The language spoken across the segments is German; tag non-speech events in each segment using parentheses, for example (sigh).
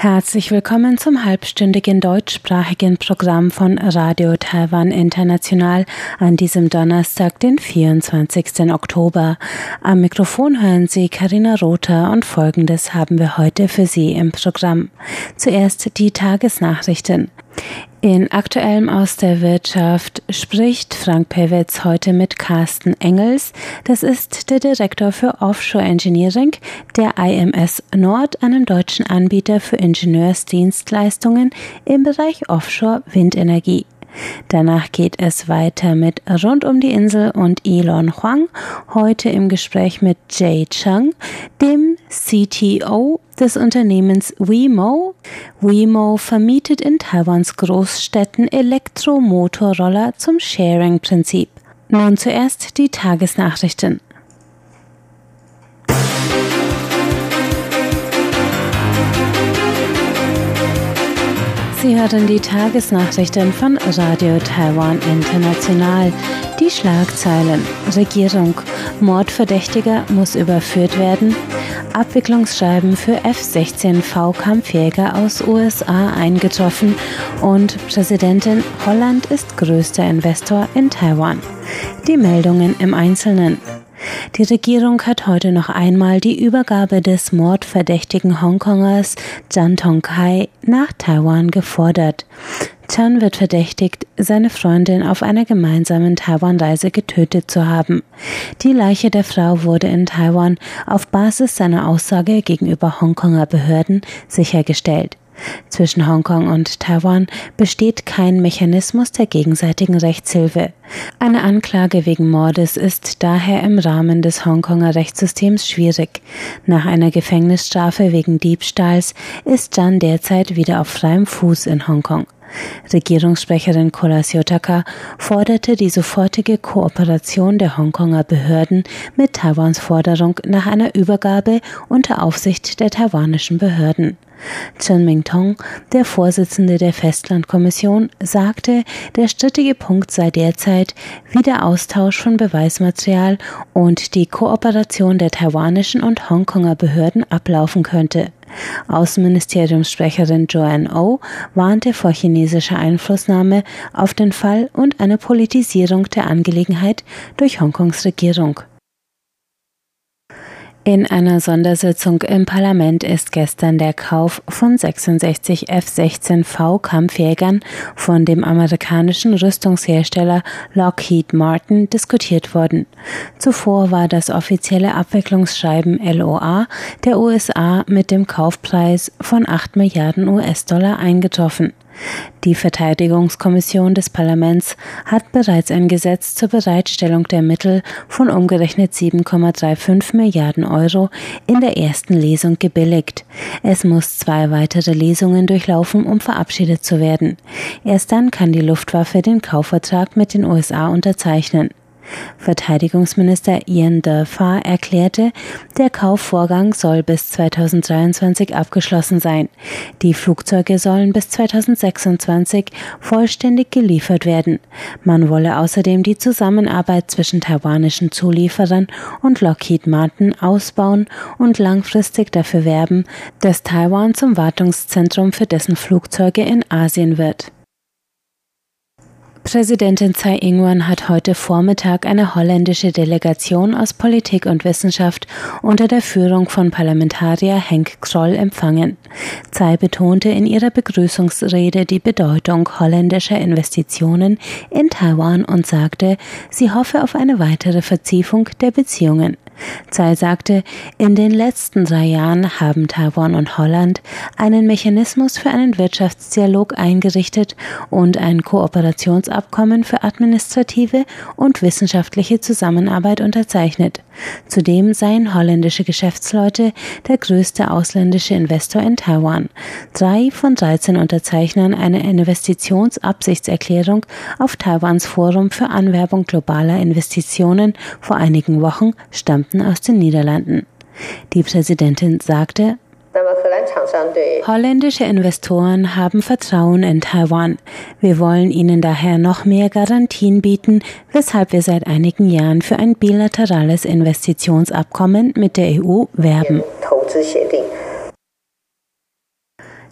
Herzlich willkommen zum halbstündigen deutschsprachigen Programm von Radio Taiwan International an diesem Donnerstag, den 24. Oktober. Am Mikrofon hören Sie Karina Rother und Folgendes haben wir heute für Sie im Programm. Zuerst die Tagesnachrichten. In Aktuellem aus der Wirtschaft spricht Frank Pewitz heute mit Carsten Engels. Das ist der Direktor für Offshore Engineering der IMS Nord, einem deutschen Anbieter für Ingenieursdienstleistungen im Bereich Offshore Windenergie. Danach geht es weiter mit Rund um die Insel und Elon Huang, heute im Gespräch mit Jay Chang, dem CTO des Unternehmens Wemo. Wemo vermietet in Taiwans Großstädten Elektromotorroller zum Sharing-Prinzip. Nun zuerst die Tagesnachrichten. Sie hören die Tagesnachrichten von Radio Taiwan International. Die Schlagzeilen. Regierung. Mordverdächtiger muss überführt werden. Abwicklungsschreiben für F-16V Kampfjäger aus USA eingetroffen. Und Präsidentin Holland ist größter Investor in Taiwan. Die Meldungen im Einzelnen. Die Regierung hat heute noch einmal die Übergabe des mordverdächtigen Hongkongers Chan Tong-kai nach Taiwan gefordert. Chan wird verdächtigt, seine Freundin auf einer gemeinsamen Taiwan-Reise getötet zu haben. Die Leiche der Frau wurde in Taiwan auf Basis seiner Aussage gegenüber Hongkonger Behörden sichergestellt. Zwischen Hongkong und Taiwan besteht kein Mechanismus der gegenseitigen Rechtshilfe. Eine Anklage wegen Mordes ist daher im Rahmen des Hongkonger Rechtssystems schwierig. Nach einer Gefängnisstrafe wegen Diebstahls ist Jan derzeit wieder auf freiem Fuß in Hongkong. Regierungssprecherin Kola Siotaka forderte die sofortige Kooperation der Hongkonger Behörden mit Taiwans Forderung nach einer Übergabe unter Aufsicht der taiwanischen Behörden. Chen Mingtong, der Vorsitzende der Festlandkommission, sagte, der strittige Punkt sei derzeit, wie der Austausch von Beweismaterial und die Kooperation der taiwanischen und Hongkonger Behörden ablaufen könnte. Außenministeriumssprecherin Joanne O oh warnte vor chinesischer Einflussnahme auf den Fall und einer Politisierung der Angelegenheit durch Hongkongs Regierung. In einer Sondersitzung im Parlament ist gestern der Kauf von 66 F-16V Kampfjägern von dem amerikanischen Rüstungshersteller Lockheed Martin diskutiert worden. Zuvor war das offizielle Abwicklungsschreiben LOA der USA mit dem Kaufpreis von 8 Milliarden US-Dollar eingetroffen. Die Verteidigungskommission des Parlaments hat bereits ein Gesetz zur Bereitstellung der Mittel von umgerechnet 7,35 Milliarden Euro in der ersten Lesung gebilligt. Es muss zwei weitere Lesungen durchlaufen, um verabschiedet zu werden. Erst dann kann die Luftwaffe den Kaufvertrag mit den USA unterzeichnen. Verteidigungsminister Ian Durfar erklärte, der Kaufvorgang soll bis 2023 abgeschlossen sein. Die Flugzeuge sollen bis 2026 vollständig geliefert werden. Man wolle außerdem die Zusammenarbeit zwischen taiwanischen Zulieferern und Lockheed Martin ausbauen und langfristig dafür werben, dass Taiwan zum Wartungszentrum für dessen Flugzeuge in Asien wird. Präsidentin Tsai Ing-wen hat heute Vormittag eine holländische Delegation aus Politik und Wissenschaft unter der Führung von Parlamentarier Henk Kroll empfangen. Tsai betonte in ihrer Begrüßungsrede die Bedeutung holländischer Investitionen in Taiwan und sagte, sie hoffe auf eine weitere Vertiefung der Beziehungen. Tsai sagte, in den letzten drei Jahren haben Taiwan und Holland einen Mechanismus für einen Wirtschaftsdialog eingerichtet und ein Kooperationsabkommen für administrative und wissenschaftliche Zusammenarbeit unterzeichnet. Zudem seien holländische Geschäftsleute der größte ausländische Investor in Taiwan. Drei von 13 Unterzeichnern einer Investitionsabsichtserklärung auf Taiwans Forum für Anwerbung globaler Investitionen vor einigen Wochen stammten aus den Niederlanden. Die Präsidentin sagte, Holländische Investoren haben Vertrauen in Taiwan. Wir wollen ihnen daher noch mehr Garantien bieten, weshalb wir seit einigen Jahren für ein bilaterales Investitionsabkommen mit der EU werben.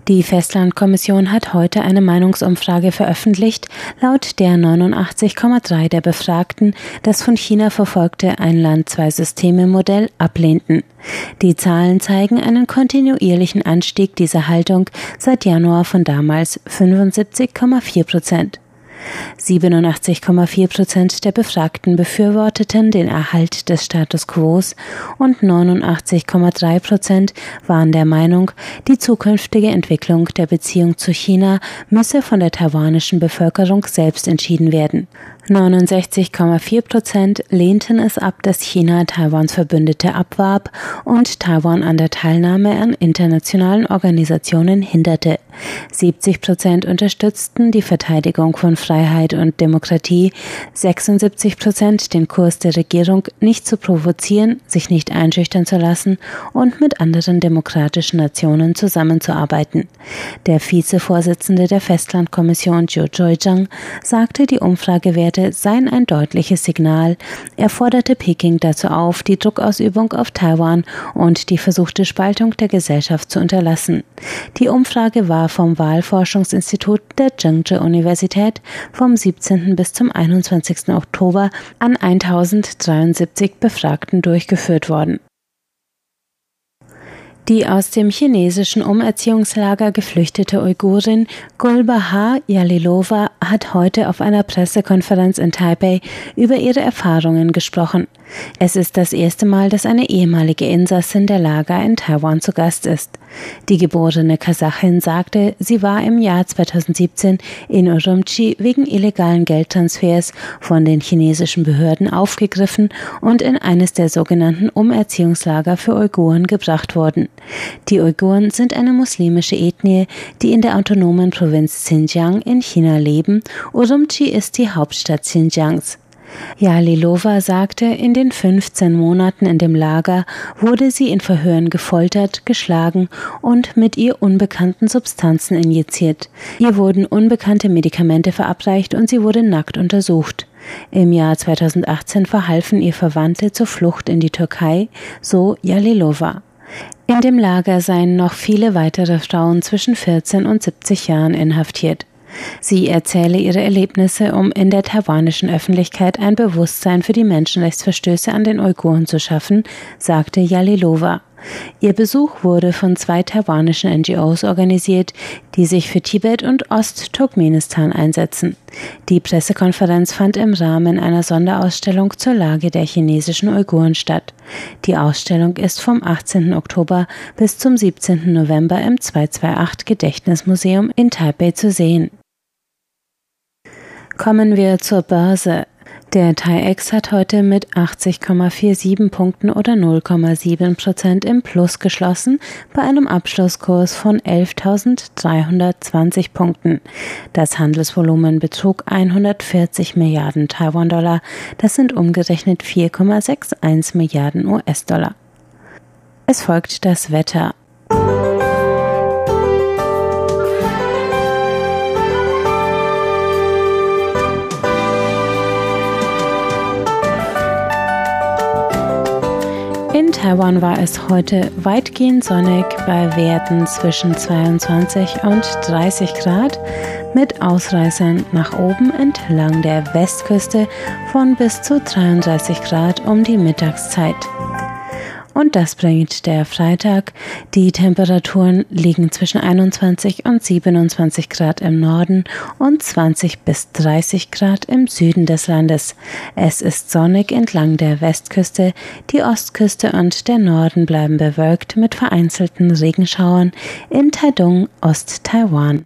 Die Festlandkommission hat heute eine Meinungsumfrage veröffentlicht, laut der 89,3 der Befragten das von China verfolgte Ein-Land-Zwei-Systeme-Modell ablehnten. Die Zahlen zeigen einen kontinuierlichen Anstieg dieser Haltung seit Januar von damals 75,4 Prozent. 87,4 Prozent der Befragten befürworteten den Erhalt des Status quo und 89,3 Prozent waren der Meinung, die zukünftige Entwicklung der Beziehung zu China müsse von der taiwanischen Bevölkerung selbst entschieden werden. 69,4 Prozent lehnten es ab, dass China Taiwans Verbündete abwarb und Taiwan an der Teilnahme an internationalen Organisationen hinderte. 70 Prozent unterstützten die Verteidigung von Freiheit und Demokratie, 76 Prozent den Kurs der Regierung nicht zu provozieren, sich nicht einschüchtern zu lassen und mit anderen demokratischen Nationen zusammenzuarbeiten. Der Vizevorsitzende der Festlandkommission Zhou Joijang sagte, die Umfragewerte Werte seien ein deutliches Signal. Er forderte Peking dazu auf, die Druckausübung auf Taiwan und die versuchte Spaltung der Gesellschaft zu unterlassen. Die Umfrage war vom Wahlforschungsinstitut der Zhengzhou Universität vom 17. bis zum 21. Oktober an 1073 Befragten durchgeführt worden. Die aus dem chinesischen Umerziehungslager geflüchtete Uigurin Gulbaha Yalilova hat heute auf einer Pressekonferenz in Taipei über ihre Erfahrungen gesprochen. Es ist das erste Mal, dass eine ehemalige Insassin der Lager in Taiwan zu Gast ist. Die geborene Kasachin sagte, sie war im Jahr 2017 in Urumqi wegen illegalen Geldtransfers von den chinesischen Behörden aufgegriffen und in eines der sogenannten Umerziehungslager für Uiguren gebracht worden. Die Uiguren sind eine muslimische Ethnie, die in der autonomen Provinz Xinjiang in China leben. Urumqi ist die Hauptstadt Xinjiangs. Jalilova sagte, in den 15 Monaten in dem Lager wurde sie in Verhören gefoltert, geschlagen und mit ihr unbekannten Substanzen injiziert. Ihr wurden unbekannte Medikamente verabreicht und sie wurde nackt untersucht. Im Jahr 2018 verhalfen ihr Verwandte zur Flucht in die Türkei, so Jalilova. In dem Lager seien noch viele weitere Frauen zwischen 14 und 70 Jahren inhaftiert. Sie erzähle ihre Erlebnisse, um in der taiwanischen Öffentlichkeit ein Bewusstsein für die Menschenrechtsverstöße an den Uiguren zu schaffen, sagte Yalilova. Ihr Besuch wurde von zwei taiwanischen NGOs organisiert, die sich für Tibet und Ostturkmenistan einsetzen. Die Pressekonferenz fand im Rahmen einer Sonderausstellung zur Lage der chinesischen Uiguren statt. Die Ausstellung ist vom 18. Oktober bis zum 17. November im 228 Gedächtnismuseum in Taipei zu sehen. Kommen wir zur Börse. Der TAIEX hat heute mit 80,47 Punkten oder 0,7 Prozent im Plus geschlossen, bei einem Abschlusskurs von 11.320 Punkten. Das Handelsvolumen betrug 140 Milliarden Taiwan-Dollar. Das sind umgerechnet 4,61 Milliarden US-Dollar. Es folgt das Wetter. In Taiwan war es heute weitgehend sonnig bei Werten zwischen 22 und 30 Grad mit Ausreißern nach oben entlang der Westküste von bis zu 33 Grad um die Mittagszeit. Und das bringt der Freitag. Die Temperaturen liegen zwischen 21 und 27 Grad im Norden und 20 bis 30 Grad im Süden des Landes. Es ist sonnig entlang der Westküste, die Ostküste und der Norden bleiben bewölkt mit vereinzelten Regenschauern in Taidung, Ost-Taiwan.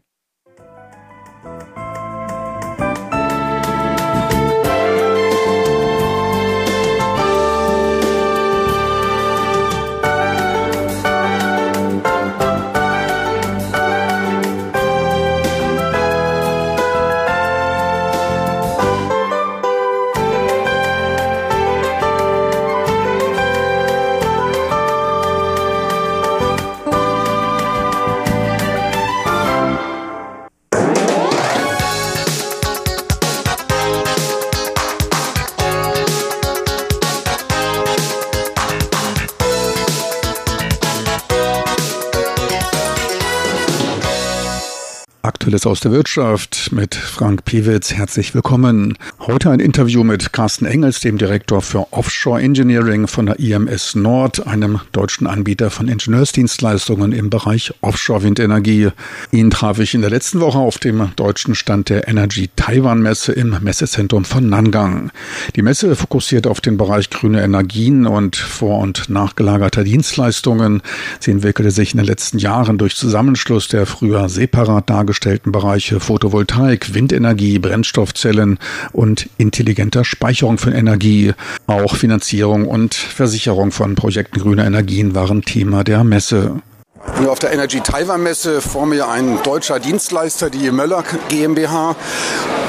Aktuelles aus der Wirtschaft mit Frank Piewitz. Herzlich willkommen. Heute ein Interview mit Carsten Engels, dem Direktor für Offshore Engineering von der IMS Nord, einem deutschen Anbieter von Ingenieursdienstleistungen im Bereich Offshore-Windenergie. Ihn traf ich in der letzten Woche auf dem deutschen Stand der Energy Taiwan Messe im Messezentrum von Nangang. Die Messe fokussiert auf den Bereich grüne Energien und vor- und nachgelagerter Dienstleistungen. Sie entwickelte sich in den letzten Jahren durch Zusammenschluss der früher separat dargestellten Bereiche Photovoltaik, Windenergie, Brennstoffzellen und intelligenter Speicherung von Energie. Auch Finanzierung und Versicherung von Projekten grüner Energien waren Thema der Messe. Auf der Energy Taiwan Messe vor mir ein deutscher Dienstleister, die Möller GmbH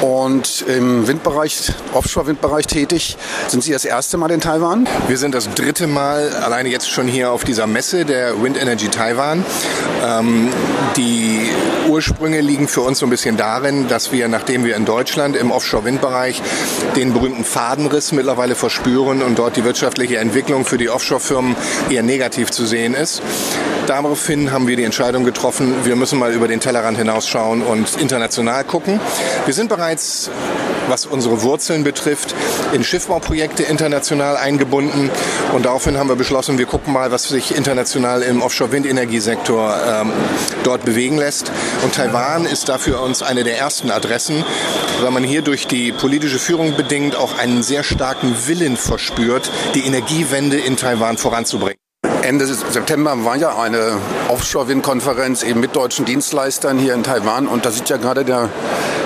und im Windbereich, Offshore-Windbereich tätig. Sind Sie das erste Mal in Taiwan? Wir sind das dritte Mal alleine jetzt schon hier auf dieser Messe der Wind Energy Taiwan. Ähm, die Ursprünge liegen für uns so ein bisschen darin, dass wir, nachdem wir in Deutschland im Offshore-Windbereich den berühmten Fadenriss mittlerweile verspüren und dort die wirtschaftliche Entwicklung für die Offshore-Firmen eher negativ zu sehen ist, Daraufhin haben wir die Entscheidung getroffen, wir müssen mal über den Tellerrand hinausschauen und international gucken. Wir sind bereits, was unsere Wurzeln betrifft, in Schiffbauprojekte international eingebunden und daraufhin haben wir beschlossen, wir gucken mal, was sich international im Offshore-Windenergiesektor ähm, dort bewegen lässt. Und Taiwan ist dafür uns eine der ersten Adressen, weil man hier durch die politische Führung bedingt auch einen sehr starken Willen verspürt, die Energiewende in Taiwan voranzubringen. Ende September war ja eine Offshore-Windkonferenz eben mit deutschen Dienstleistern hier in Taiwan und da sieht ja gerade der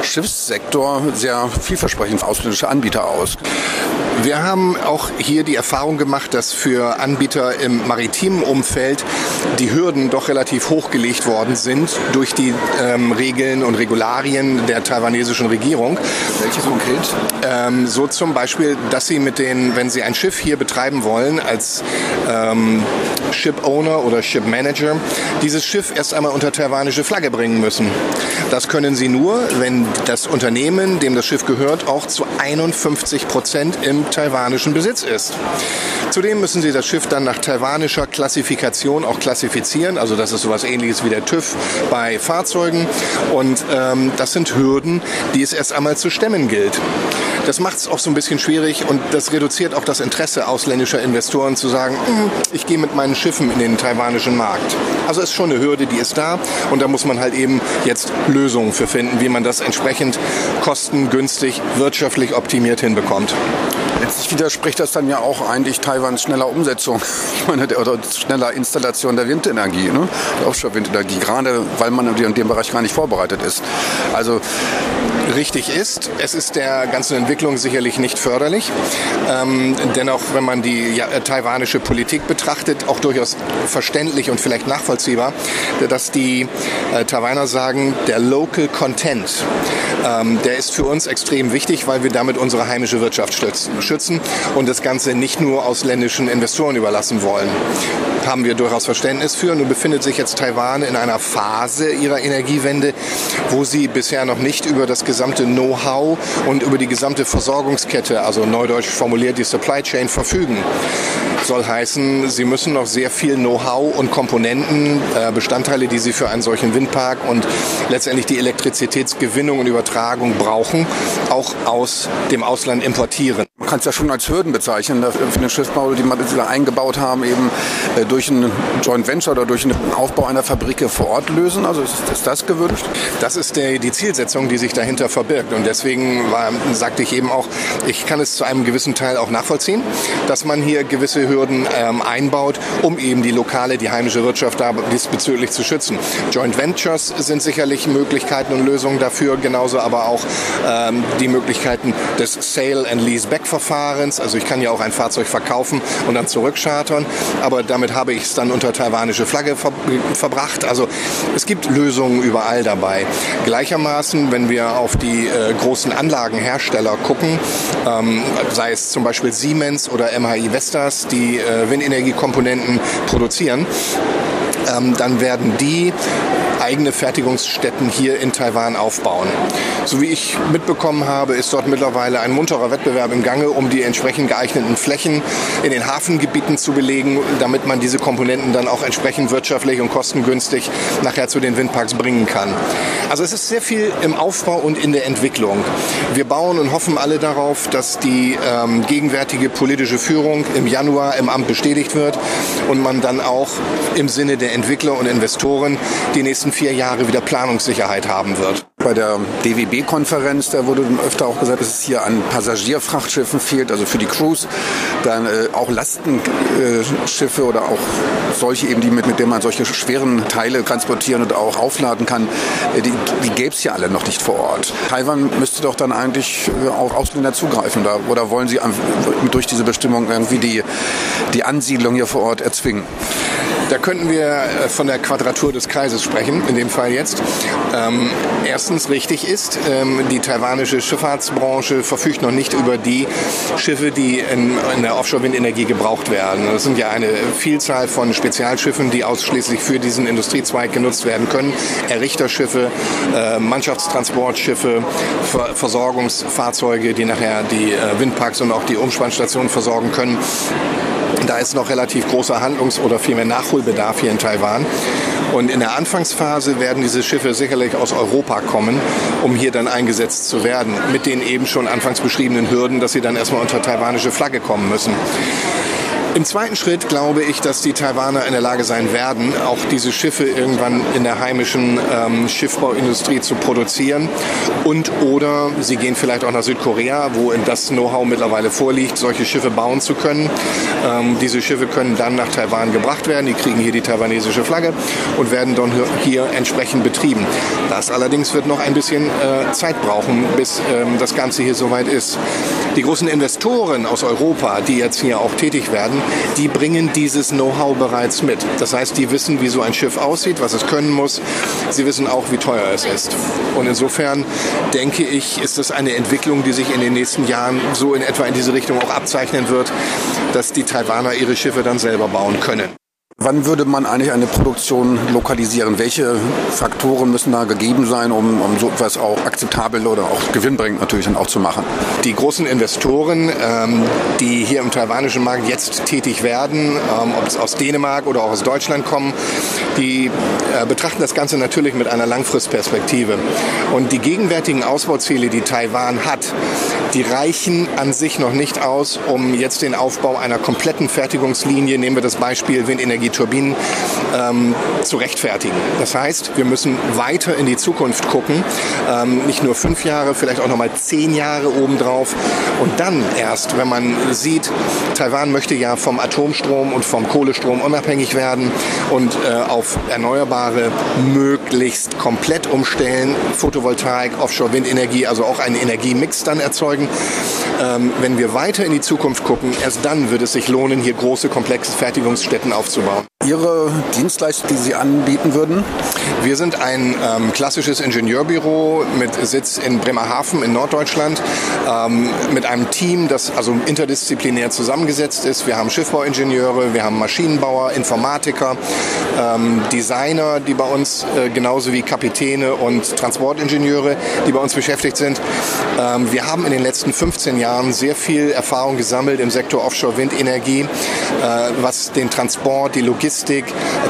Schiffssektor sehr vielversprechend für ausländische Anbieter aus. Wir haben auch hier die Erfahrung gemacht, dass für Anbieter im maritimen Umfeld die Hürden doch relativ hochgelegt worden sind durch die ähm, Regeln und Regularien der taiwanesischen Regierung. Welche konkret? Ähm, so zum Beispiel, dass sie mit den, wenn sie ein Schiff hier betreiben wollen, als ähm, Ship Owner oder Ship Manager, dieses Schiff erst einmal unter taiwanische Flagge bringen müssen. Das können sie nur, wenn das Unternehmen, dem das Schiff gehört, auch zu 51 Prozent im taiwanischen Besitz ist. Zudem müssen sie das Schiff dann nach taiwanischer Klassifikation auch klassifizieren. Also das ist sowas ähnliches wie der TÜV bei Fahrzeugen. Und ähm, das sind Hürden, die es erst einmal zu stemmen gilt. Das macht es auch so ein bisschen schwierig und das reduziert auch das Interesse ausländischer Investoren zu sagen, hm, ich gehe mit meinen Schiffen in den taiwanischen Markt. Also ist schon eine Hürde, die ist da und da muss man halt eben jetzt Lösungen für finden, wie man das entsprechend kostengünstig, wirtschaftlich optimiert hinbekommt. Letztlich widerspricht das dann ja auch eigentlich Taiwans schneller Umsetzung (laughs) meine, oder schneller Installation der Windenergie, ne? der Offshore-Windenergie, gerade weil man in dem Bereich gar nicht vorbereitet ist. Also richtig ist. Es ist der ganzen Entwicklung sicherlich nicht förderlich. Ähm, dennoch, wenn man die ja, taiwanische Politik betrachtet, auch durchaus verständlich und vielleicht nachvollziehbar, dass die äh, Taiwaner sagen, der Local Content, ähm, der ist für uns extrem wichtig, weil wir damit unsere heimische Wirtschaft schützen und das Ganze nicht nur ausländischen Investoren überlassen wollen haben wir durchaus Verständnis für. Nun befindet sich jetzt Taiwan in einer Phase ihrer Energiewende, wo sie bisher noch nicht über das gesamte Know-how und über die gesamte Versorgungskette, also neudeutsch formuliert die Supply Chain, verfügen. Soll heißen, sie müssen noch sehr viel Know-how und Komponenten, äh, Bestandteile, die sie für einen solchen Windpark und letztendlich die Elektrizitätsgewinnung und Übertragung brauchen, auch aus dem Ausland importieren. Kann es ja schon als Hürden bezeichnen für den Schiffbau, die man eingebaut haben, eben äh, durch ein Joint Venture oder durch den Aufbau einer Fabrik vor Ort lösen. Also ist, ist das gewünscht? Das ist der, die Zielsetzung, die sich dahinter verbirgt. Und deswegen war, sagte ich eben auch, ich kann es zu einem gewissen Teil auch nachvollziehen, dass man hier gewisse Hürden ähm, einbaut, um eben die lokale, die heimische Wirtschaft da diesbezüglich zu schützen. Joint Ventures sind sicherlich Möglichkeiten und Lösungen dafür, genauso aber auch ähm, die Möglichkeiten des Sale and Lease Back Verfahrens. Also ich kann ja auch ein Fahrzeug verkaufen und dann zurückchartern, aber damit habe ich es dann unter taiwanische Flagge ver verbracht. Also es gibt Lösungen überall dabei. Gleichermaßen, wenn wir auf die äh, großen Anlagenhersteller gucken, ähm, sei es zum Beispiel Siemens oder MHI Vestas, die äh, Windenergiekomponenten produzieren, ähm, dann werden die eigene Fertigungsstätten hier in Taiwan aufbauen. So wie ich mitbekommen habe, ist dort mittlerweile ein munterer Wettbewerb im Gange, um die entsprechend geeigneten Flächen in den Hafengebieten zu belegen, damit man diese Komponenten dann auch entsprechend wirtschaftlich und kostengünstig nachher zu den Windparks bringen kann. Also es ist sehr viel im Aufbau und in der Entwicklung. Wir bauen und hoffen alle darauf, dass die ähm, gegenwärtige politische Führung im Januar im Amt bestätigt wird und man dann auch im Sinne der Entwickler und Investoren die nächsten vier Jahre wieder Planungssicherheit haben wird. Bei der DWB-Konferenz, da wurde öfter auch gesagt, dass es hier an Passagierfrachtschiffen fehlt, also für die Crews, dann äh, auch Lastenschiffe oder auch solche eben, die mit, mit denen man solche schweren Teile transportieren und auch aufladen kann, äh, die, die gäbe es ja alle noch nicht vor Ort. Taiwan müsste doch dann eigentlich äh, auf Ausländer zugreifen da, oder wollen Sie durch diese Bestimmung irgendwie die, die Ansiedlung hier vor Ort erzwingen? Da könnten wir äh, von der Quadratur des Kreises sprechen, in dem Fall jetzt. Ähm, erstens richtig ist, ähm, die taiwanische Schifffahrtsbranche verfügt noch nicht über die Schiffe, die in, der Offshore-Windenergie gebraucht werden. Das sind ja eine Vielzahl von Spezialschiffen, die ausschließlich für diesen Industriezweig genutzt werden können. Errichterschiffe, äh, Mannschaftstransportschiffe, Ver Versorgungsfahrzeuge, die nachher die äh, Windparks und auch die Umspannstationen versorgen können. Da ist noch relativ großer Handlungs- oder vielmehr Nachholbedarf hier in Taiwan. Und in der Anfangsphase werden diese Schiffe sicherlich aus Europa kommen, um hier dann eingesetzt zu werden, mit den eben schon anfangs beschriebenen Hürden, dass sie dann erstmal unter taiwanische Flagge kommen müssen. Im zweiten Schritt glaube ich, dass die Taiwaner in der Lage sein werden, auch diese Schiffe irgendwann in der heimischen ähm, Schiffbauindustrie zu produzieren. Und oder sie gehen vielleicht auch nach Südkorea, wo das Know-how mittlerweile vorliegt, solche Schiffe bauen zu können. Ähm, diese Schiffe können dann nach Taiwan gebracht werden. Die kriegen hier die taiwanesische Flagge und werden dann hier entsprechend betrieben. Das allerdings wird noch ein bisschen äh, Zeit brauchen, bis ähm, das Ganze hier soweit ist. Die großen Investoren aus Europa, die jetzt hier auch tätig werden, die bringen dieses Know-how bereits mit. Das heißt, die wissen, wie so ein Schiff aussieht, was es können muss. Sie wissen auch, wie teuer es ist. Und insofern denke ich, ist das eine Entwicklung, die sich in den nächsten Jahren so in etwa in diese Richtung auch abzeichnen wird, dass die Taiwaner ihre Schiffe dann selber bauen können. Wann würde man eigentlich eine Produktion lokalisieren? Welche Faktoren müssen da gegeben sein, um, um so etwas auch akzeptabel oder auch gewinnbringend natürlich dann auch zu machen? Die großen Investoren, ähm, die hier im taiwanischen Markt jetzt tätig werden, ähm, ob es aus Dänemark oder auch aus Deutschland kommen, die äh, betrachten das Ganze natürlich mit einer Langfristperspektive. Und die gegenwärtigen Ausbauziele, die Taiwan hat, die reichen an sich noch nicht aus, um jetzt den Aufbau einer kompletten Fertigungslinie, nehmen wir das Beispiel Windenergie, die Turbinen ähm, zu rechtfertigen. Das heißt, wir müssen weiter in die Zukunft gucken, ähm, nicht nur fünf Jahre, vielleicht auch noch mal zehn Jahre obendrauf. Und dann erst, wenn man sieht, Taiwan möchte ja vom Atomstrom und vom Kohlestrom unabhängig werden und äh, auf erneuerbare möglichst komplett umstellen, Photovoltaik, Offshore-Windenergie, also auch einen Energiemix dann erzeugen. Ähm, wenn wir weiter in die Zukunft gucken, erst dann wird es sich lohnen, hier große, komplexe Fertigungsstätten aufzubauen. Ihre Dienstleistung, die Sie anbieten würden? Wir sind ein ähm, klassisches Ingenieurbüro mit Sitz in Bremerhaven in Norddeutschland, ähm, mit einem Team, das also interdisziplinär zusammengesetzt ist. Wir haben Schiffbauingenieure, wir haben Maschinenbauer, Informatiker, ähm, Designer, die bei uns äh, genauso wie Kapitäne und Transportingenieure, die bei uns beschäftigt sind. Ähm, wir haben in den letzten 15 Jahren sehr viel Erfahrung gesammelt im Sektor Offshore-Windenergie, äh, was den Transport, die Logistik,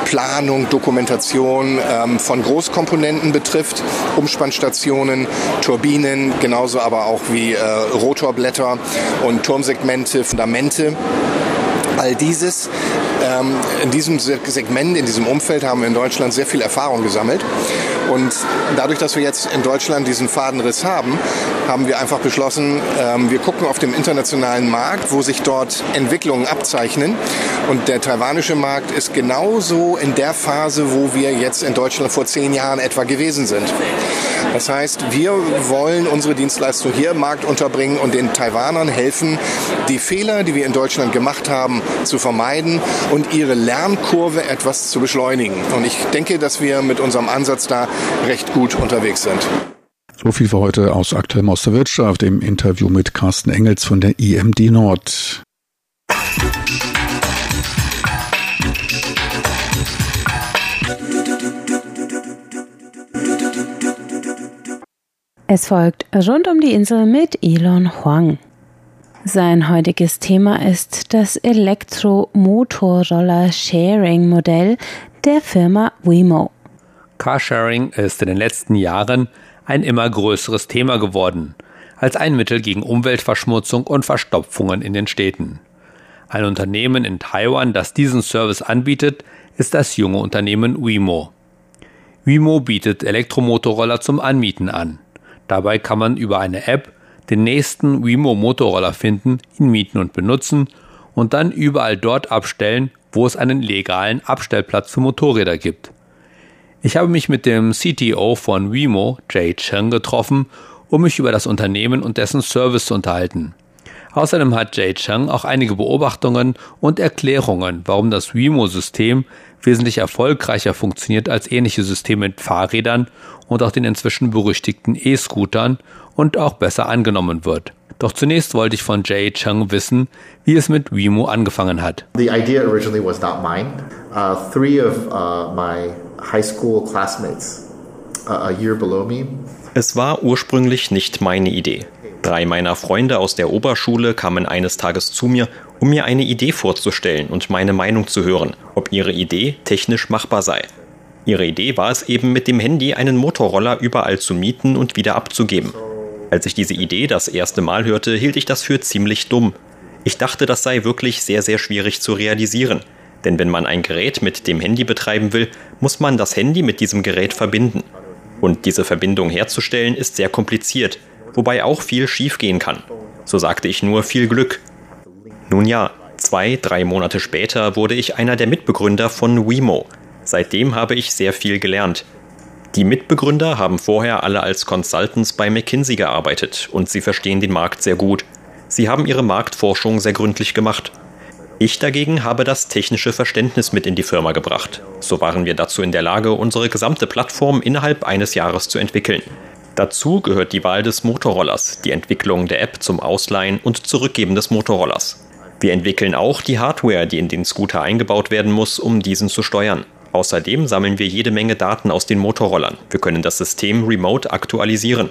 Planung, Dokumentation ähm, von Großkomponenten betrifft, Umspannstationen, Turbinen, genauso aber auch wie äh, Rotorblätter und Turmsegmente, Fundamente. All dieses ähm, in diesem Segment, in diesem Umfeld haben wir in Deutschland sehr viel Erfahrung gesammelt. Und dadurch, dass wir jetzt in Deutschland diesen Fadenriss haben, haben wir einfach beschlossen, ähm, wir gucken auf dem internationalen Markt, wo sich dort Entwicklungen abzeichnen. Und der taiwanische Markt ist genauso in der Phase, wo wir jetzt in Deutschland vor zehn Jahren etwa gewesen sind. Das heißt, wir wollen unsere Dienstleistung hier im Markt unterbringen und den Taiwanern helfen, die Fehler, die wir in Deutschland gemacht haben, zu vermeiden und ihre Lernkurve etwas zu beschleunigen. Und ich denke, dass wir mit unserem Ansatz da recht gut unterwegs sind. So viel für heute aus Aktuellem aus der Wirtschaft im Interview mit Carsten Engels von der IMD Nord. Es folgt Rund um die Insel mit Elon Huang. Sein heutiges Thema ist das Elektromotorroller-Sharing-Modell der Firma Wemo. Carsharing ist in den letzten Jahren ein immer größeres Thema geworden, als ein Mittel gegen Umweltverschmutzung und Verstopfungen in den Städten. Ein Unternehmen in Taiwan, das diesen Service anbietet, ist das junge Unternehmen Wemo. Wemo bietet Elektromotorroller zum Anmieten an. Dabei kann man über eine App den nächsten Wemo Motorroller finden, ihn mieten und benutzen und dann überall dort abstellen, wo es einen legalen Abstellplatz für Motorräder gibt. Ich habe mich mit dem CTO von Wemo, Jay Cheng, getroffen, um mich über das Unternehmen und dessen Service zu unterhalten. Außerdem hat Jay Cheng auch einige Beobachtungen und Erklärungen, warum das Wemo-System wesentlich erfolgreicher funktioniert als ähnliche Systeme mit Fahrrädern und auch den inzwischen berüchtigten E-Scootern und auch besser angenommen wird. Doch zunächst wollte ich von Jay Chung wissen, wie es mit Wemo angefangen hat. The idea originally was not mine. Uh, three of uh, my high school classmates, uh, a year below me. Es war ursprünglich nicht meine Idee. Drei meiner Freunde aus der Oberschule kamen eines Tages zu mir, um mir eine Idee vorzustellen und meine Meinung zu hören, ob ihre Idee technisch machbar sei. Ihre Idee war es eben mit dem Handy einen Motorroller überall zu mieten und wieder abzugeben. Als ich diese Idee das erste Mal hörte, hielt ich das für ziemlich dumm. Ich dachte, das sei wirklich sehr, sehr schwierig zu realisieren. Denn wenn man ein Gerät mit dem Handy betreiben will, muss man das Handy mit diesem Gerät verbinden. Und diese Verbindung herzustellen ist sehr kompliziert, wobei auch viel schiefgehen kann. So sagte ich nur viel Glück. Nun ja, zwei, drei Monate später wurde ich einer der Mitbegründer von Wemo. Seitdem habe ich sehr viel gelernt. Die Mitbegründer haben vorher alle als Consultants bei McKinsey gearbeitet und sie verstehen den Markt sehr gut. Sie haben ihre Marktforschung sehr gründlich gemacht. Ich dagegen habe das technische Verständnis mit in die Firma gebracht. So waren wir dazu in der Lage, unsere gesamte Plattform innerhalb eines Jahres zu entwickeln. Dazu gehört die Wahl des Motorrollers, die Entwicklung der App zum Ausleihen und Zurückgeben des Motorrollers. Wir entwickeln auch die Hardware, die in den Scooter eingebaut werden muss, um diesen zu steuern. Außerdem sammeln wir jede Menge Daten aus den Motorrollern. Wir können das System remote aktualisieren.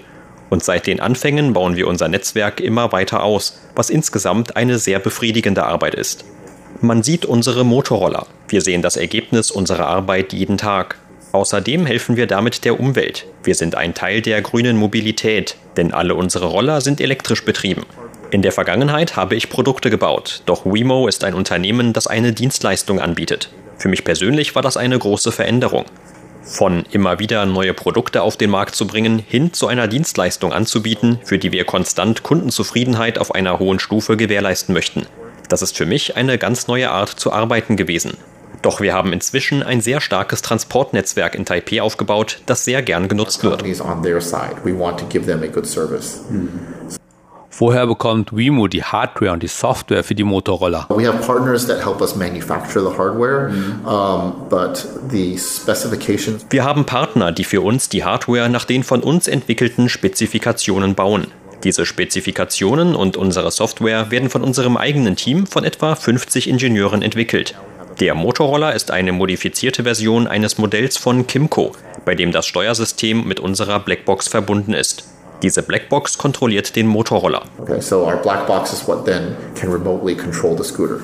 Und seit den Anfängen bauen wir unser Netzwerk immer weiter aus, was insgesamt eine sehr befriedigende Arbeit ist. Man sieht unsere Motorroller. Wir sehen das Ergebnis unserer Arbeit jeden Tag. Außerdem helfen wir damit der Umwelt. Wir sind ein Teil der grünen Mobilität, denn alle unsere Roller sind elektrisch betrieben. In der Vergangenheit habe ich Produkte gebaut, doch Wemo ist ein Unternehmen, das eine Dienstleistung anbietet. Für mich persönlich war das eine große Veränderung. Von immer wieder neue Produkte auf den Markt zu bringen, hin zu einer Dienstleistung anzubieten, für die wir konstant Kundenzufriedenheit auf einer hohen Stufe gewährleisten möchten. Das ist für mich eine ganz neue Art zu arbeiten gewesen. Doch wir haben inzwischen ein sehr starkes Transportnetzwerk in Taipei aufgebaut, das sehr gern genutzt wird. Woher bekommt Wemo die Hardware und die Software für die Motorroller? We have partners that help us manufacture the hardware, um, but the specifications. Wir haben Partner, die für uns die Hardware nach den von uns entwickelten Spezifikationen bauen. Diese Spezifikationen und unsere Software werden von unserem eigenen Team von etwa 50 Ingenieuren entwickelt. Der Motorroller ist eine modifizierte Version eines Modells von Kimco, bei dem das Steuersystem mit unserer Blackbox verbunden ist. Diese Blackbox kontrolliert den Motorroller. Okay, so our black box is what then can remotely control the scooter.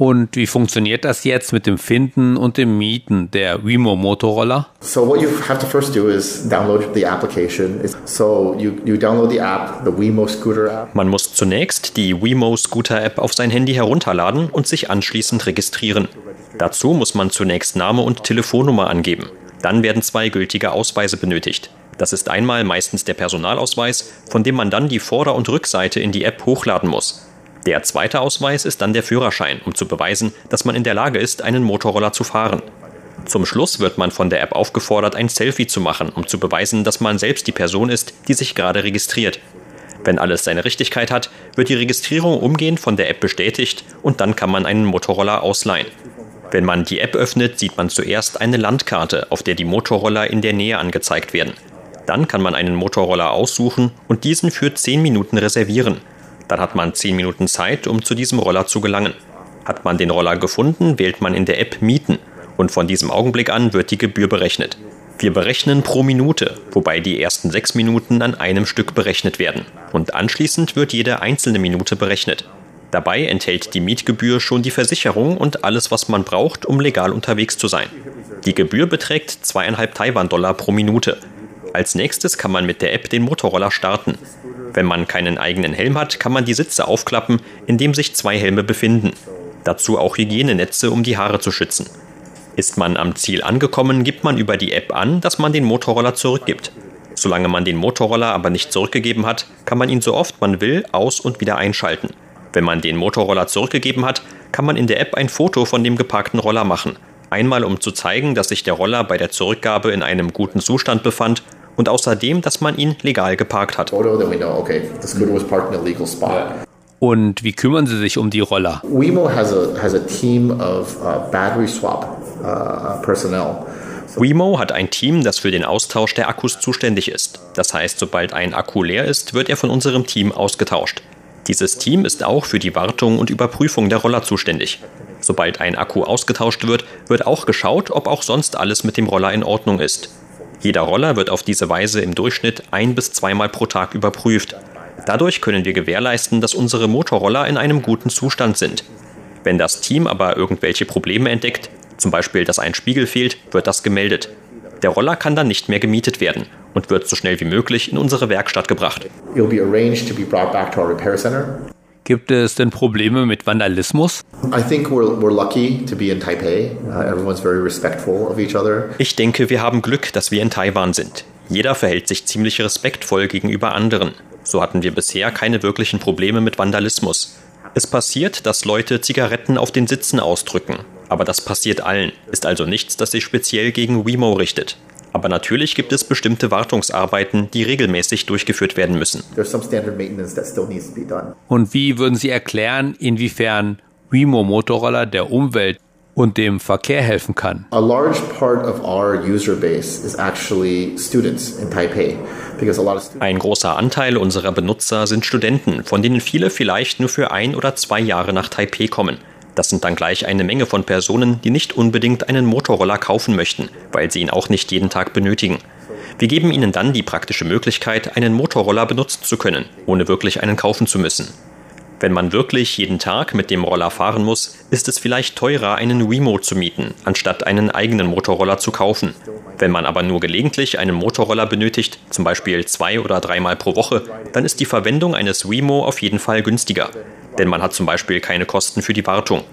Und wie funktioniert das jetzt mit dem Finden und dem Mieten der Wemo Motorroller? So what you have to first do is download the application. So you, you download the app, the Wemo Scooter app. Man muss zunächst die Wemo Scooter App auf sein Handy herunterladen und sich anschließend registrieren. Dazu muss man zunächst Name und Telefonnummer angeben. Dann werden zwei gültige Ausweise benötigt. Das ist einmal meistens der Personalausweis, von dem man dann die Vorder- und Rückseite in die App hochladen muss. Der zweite Ausweis ist dann der Führerschein, um zu beweisen, dass man in der Lage ist, einen Motorroller zu fahren. Zum Schluss wird man von der App aufgefordert, ein Selfie zu machen, um zu beweisen, dass man selbst die Person ist, die sich gerade registriert. Wenn alles seine Richtigkeit hat, wird die Registrierung umgehend von der App bestätigt und dann kann man einen Motorroller ausleihen. Wenn man die App öffnet, sieht man zuerst eine Landkarte, auf der die Motorroller in der Nähe angezeigt werden. Dann kann man einen Motorroller aussuchen und diesen für 10 Minuten reservieren. Dann hat man 10 Minuten Zeit, um zu diesem Roller zu gelangen. Hat man den Roller gefunden, wählt man in der App Mieten und von diesem Augenblick an wird die Gebühr berechnet. Wir berechnen pro Minute, wobei die ersten sechs Minuten an einem Stück berechnet werden. Und anschließend wird jede einzelne Minute berechnet. Dabei enthält die Mietgebühr schon die Versicherung und alles, was man braucht, um legal unterwegs zu sein. Die Gebühr beträgt zweieinhalb Taiwan-Dollar pro Minute. Als nächstes kann man mit der App den Motorroller starten. Wenn man keinen eigenen Helm hat, kann man die Sitze aufklappen, in dem sich zwei Helme befinden. Dazu auch Hygienenetze, um die Haare zu schützen. Ist man am Ziel angekommen, gibt man über die App an, dass man den Motorroller zurückgibt. Solange man den Motorroller aber nicht zurückgegeben hat, kann man ihn so oft man will aus- und wieder einschalten. Wenn man den Motorroller zurückgegeben hat, kann man in der App ein Foto von dem geparkten Roller machen. Einmal um zu zeigen, dass sich der Roller bei der Zurückgabe in einem guten Zustand befand und außerdem, dass man ihn legal geparkt hat. Und wie kümmern Sie sich um die Roller? Wemo has a, has a team of uh, battery swap uh, personnel. Wemo hat ein Team, das für den Austausch der Akkus zuständig ist. Das heißt, sobald ein Akku leer ist, wird er von unserem Team ausgetauscht. Dieses Team ist auch für die Wartung und Überprüfung der Roller zuständig. Sobald ein Akku ausgetauscht wird, wird auch geschaut, ob auch sonst alles mit dem Roller in Ordnung ist. Jeder Roller wird auf diese Weise im Durchschnitt ein bis zweimal pro Tag überprüft. Dadurch können wir gewährleisten, dass unsere Motorroller in einem guten Zustand sind. Wenn das Team aber irgendwelche Probleme entdeckt, zum Beispiel dass ein Spiegel fehlt, wird das gemeldet. Der Roller kann dann nicht mehr gemietet werden und wird so schnell wie möglich in unsere Werkstatt gebracht. Gibt es denn Probleme mit Vandalismus? Ich denke, wir haben Glück, dass wir in Taiwan sind. Jeder verhält sich ziemlich respektvoll gegenüber anderen. So hatten wir bisher keine wirklichen Probleme mit Vandalismus. Es passiert, dass Leute Zigaretten auf den Sitzen ausdrücken. Aber das passiert allen, ist also nichts, das sich speziell gegen Wemo richtet. Aber natürlich gibt es bestimmte Wartungsarbeiten, die regelmäßig durchgeführt werden müssen. Und wie würden Sie erklären, inwiefern Wemo Motorroller der Umwelt und dem Verkehr helfen kann. A large part of our user base is actually students in Taipei. Ein großer Anteil unserer Benutzer sind Studenten, von denen viele vielleicht nur für ein oder zwei Jahre nach Taipei kommen. Das sind dann gleich eine Menge von Personen, die nicht unbedingt einen Motorroller kaufen möchten, weil sie ihn auch nicht jeden Tag benötigen. Wir geben ihnen dann die praktische Möglichkeit, einen Motorroller benutzen zu können, ohne wirklich einen kaufen zu müssen. Wenn man wirklich jeden Tag mit dem Roller fahren muss, ist es vielleicht teurer, einen Wemo zu mieten, anstatt einen eigenen Motorroller zu kaufen. Wenn man aber nur gelegentlich einen Motorroller benötigt, zum Beispiel zwei oder dreimal pro Woche, dann ist die Verwendung eines Wemo auf jeden Fall günstiger denn man hat zum Beispiel keine Kosten für die Wartung.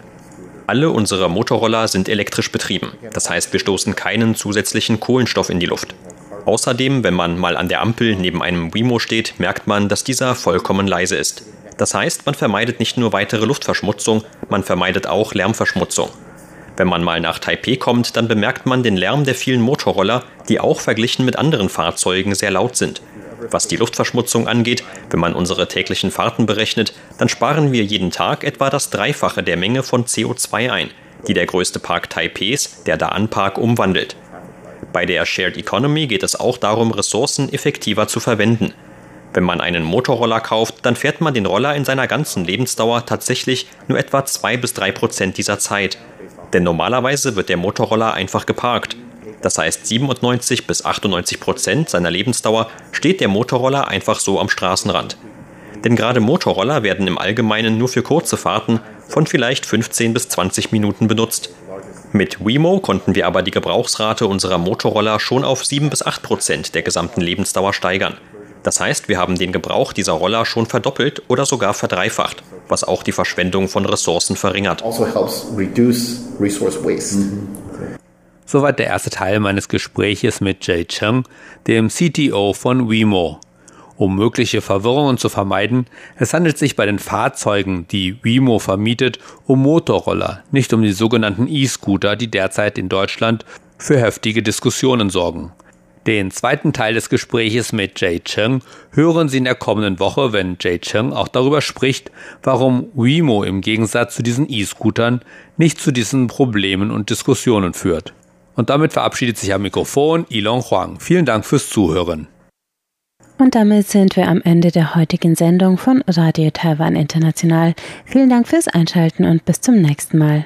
Alle unsere Motorroller sind elektrisch betrieben, das heißt wir stoßen keinen zusätzlichen Kohlenstoff in die Luft. Außerdem, wenn man mal an der Ampel neben einem Wimo steht, merkt man, dass dieser vollkommen leise ist. Das heißt, man vermeidet nicht nur weitere Luftverschmutzung, man vermeidet auch Lärmverschmutzung. Wenn man mal nach Taipei kommt, dann bemerkt man den Lärm der vielen Motorroller, die auch verglichen mit anderen Fahrzeugen sehr laut sind. Was die Luftverschmutzung angeht, wenn man unsere täglichen Fahrten berechnet, dann sparen wir jeden Tag etwa das Dreifache der Menge von CO2 ein, die der größte Park Taipehs, der Daan Park, umwandelt. Bei der Shared Economy geht es auch darum, Ressourcen effektiver zu verwenden. Wenn man einen Motorroller kauft, dann fährt man den Roller in seiner ganzen Lebensdauer tatsächlich nur etwa zwei bis drei Prozent dieser Zeit. Denn normalerweise wird der Motorroller einfach geparkt. Das heißt, 97 bis 98 Prozent seiner Lebensdauer steht der Motorroller einfach so am Straßenrand. Denn gerade Motorroller werden im Allgemeinen nur für kurze Fahrten von vielleicht 15 bis 20 Minuten benutzt. Mit Wemo konnten wir aber die Gebrauchsrate unserer Motorroller schon auf 7 bis 8 Prozent der gesamten Lebensdauer steigern. Das heißt, wir haben den Gebrauch dieser Roller schon verdoppelt oder sogar verdreifacht, was auch die Verschwendung von Ressourcen verringert. Also Soweit der erste Teil meines Gespräches mit Jay Cheng, dem CTO von Wemo. Um mögliche Verwirrungen zu vermeiden, es handelt sich bei den Fahrzeugen, die Wemo vermietet, um Motorroller, nicht um die sogenannten E-Scooter, die derzeit in Deutschland für heftige Diskussionen sorgen. Den zweiten Teil des Gespräches mit Jay Cheng hören Sie in der kommenden Woche, wenn Jay Cheng auch darüber spricht, warum Wemo im Gegensatz zu diesen E-Scootern nicht zu diesen Problemen und Diskussionen führt. Und damit verabschiedet sich am Mikrofon Ilon Huang. Vielen Dank fürs Zuhören. Und damit sind wir am Ende der heutigen Sendung von Radio Taiwan International. Vielen Dank fürs Einschalten und bis zum nächsten Mal.